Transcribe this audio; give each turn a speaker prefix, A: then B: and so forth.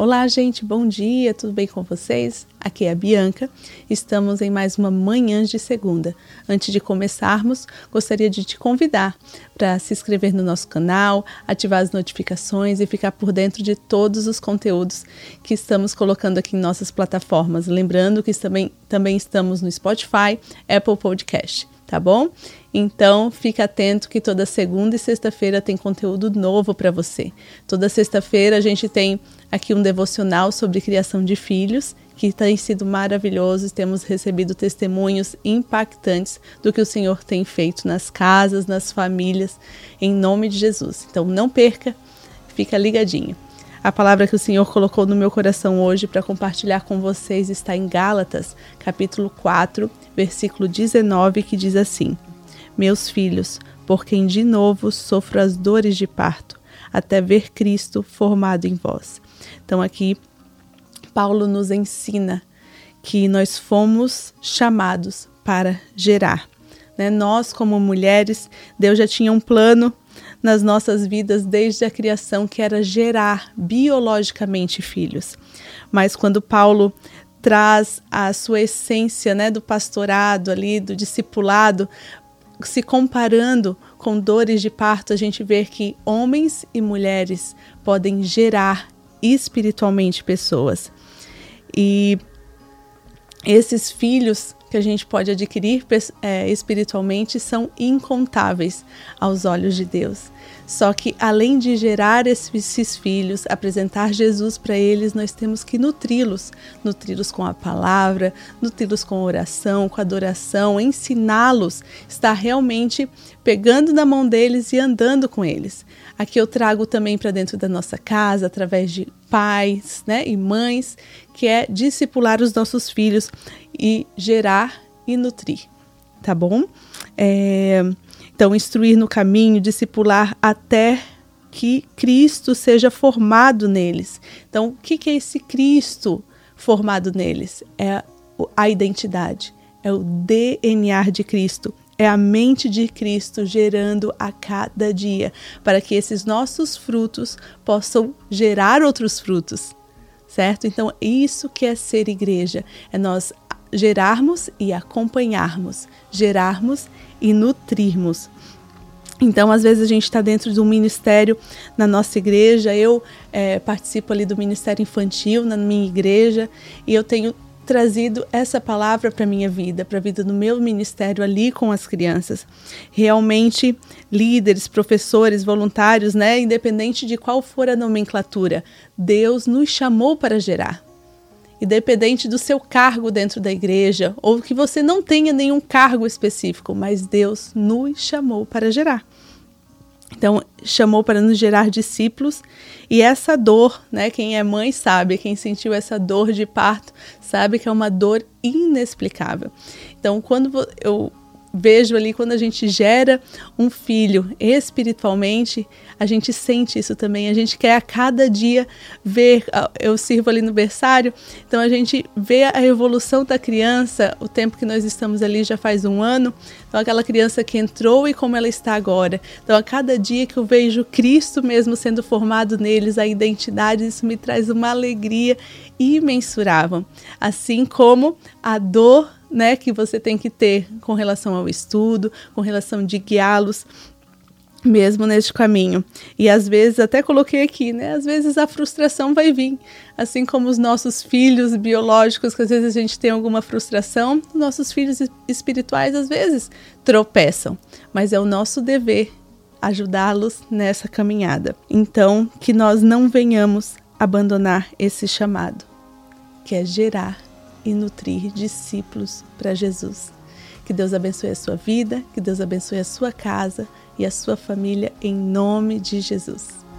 A: Olá, gente, bom dia, tudo bem com vocês? Aqui é a Bianca. Estamos em mais uma manhã de segunda. Antes de começarmos, gostaria de te convidar para se inscrever no nosso canal, ativar as notificações e ficar por dentro de todos os conteúdos que estamos colocando aqui em nossas plataformas. Lembrando que também, também estamos no Spotify, Apple Podcast tá bom? Então, fica atento que toda segunda e sexta-feira tem conteúdo novo para você. Toda sexta-feira a gente tem aqui um devocional sobre criação de filhos, que tem sido maravilhoso. Temos recebido testemunhos impactantes do que o Senhor tem feito nas casas, nas famílias, em nome de Jesus. Então, não perca, fica ligadinho. A palavra que o Senhor colocou no meu coração hoje para compartilhar com vocês está em Gálatas, capítulo 4, versículo 19, que diz assim: Meus filhos, por quem de novo sofro as dores de parto, até ver Cristo formado em vós. Então aqui Paulo nos ensina que nós fomos chamados para gerar. Né? Nós, como mulheres, Deus já tinha um plano nas nossas vidas desde a criação, que era gerar biologicamente filhos. Mas quando Paulo traz a sua essência né, do pastorado ali, do discipulado, se comparando com dores de parto, a gente vê que homens e mulheres podem gerar espiritualmente pessoas. E esses filhos que a gente pode adquirir é, espiritualmente são incontáveis aos olhos de Deus. Só que além de gerar esses filhos, apresentar Jesus para eles, nós temos que nutri-los, nutri-los com a palavra, nutri-los com oração, com adoração, ensiná-los, estar realmente pegando na mão deles e andando com eles. Aqui eu trago também para dentro da nossa casa, através de pais né, e mães, que é discipular os nossos filhos e gerar e nutrir, tá bom? É, então, instruir no caminho, discipular até que Cristo seja formado neles. Então, o que, que é esse Cristo formado neles? É a identidade, é o DNA de Cristo, é a mente de Cristo gerando a cada dia, para que esses nossos frutos possam gerar outros frutos, certo? Então, isso que é ser igreja, é nós gerarmos e acompanharmos, gerarmos e nutrirmos. Então, às vezes a gente está dentro de um ministério na nossa igreja. Eu é, participo ali do ministério infantil na minha igreja e eu tenho trazido essa palavra para minha vida, para a vida do meu ministério ali com as crianças. Realmente, líderes, professores, voluntários, né, independente de qual for a nomenclatura, Deus nos chamou para gerar independente do seu cargo dentro da igreja, ou que você não tenha nenhum cargo específico, mas Deus nos chamou para gerar. Então, chamou para nos gerar discípulos, e essa dor, né, quem é mãe sabe, quem sentiu essa dor de parto, sabe que é uma dor inexplicável. Então, quando eu vejo ali quando a gente gera um filho espiritualmente, a gente sente isso também. A gente quer a cada dia ver. Eu sirvo ali no berçário, então a gente vê a evolução da criança. O tempo que nós estamos ali já faz um ano. Então, aquela criança que entrou e como ela está agora. Então, a cada dia que eu vejo Cristo mesmo sendo formado neles, a identidade, isso me traz uma alegria imensurável. Assim como a dor né, que você tem que ter com relação ao estudo, com relação de guiá-los mesmo neste caminho. E às vezes, até coloquei aqui, né? Às vezes a frustração vai vir, assim como os nossos filhos biológicos, que às vezes a gente tem alguma frustração, nossos filhos espirituais às vezes tropeçam, mas é o nosso dever ajudá-los nessa caminhada. Então, que nós não venhamos abandonar esse chamado, que é gerar e nutrir discípulos para Jesus. Que Deus abençoe a sua vida, que Deus abençoe a sua casa e a sua família em nome de Jesus.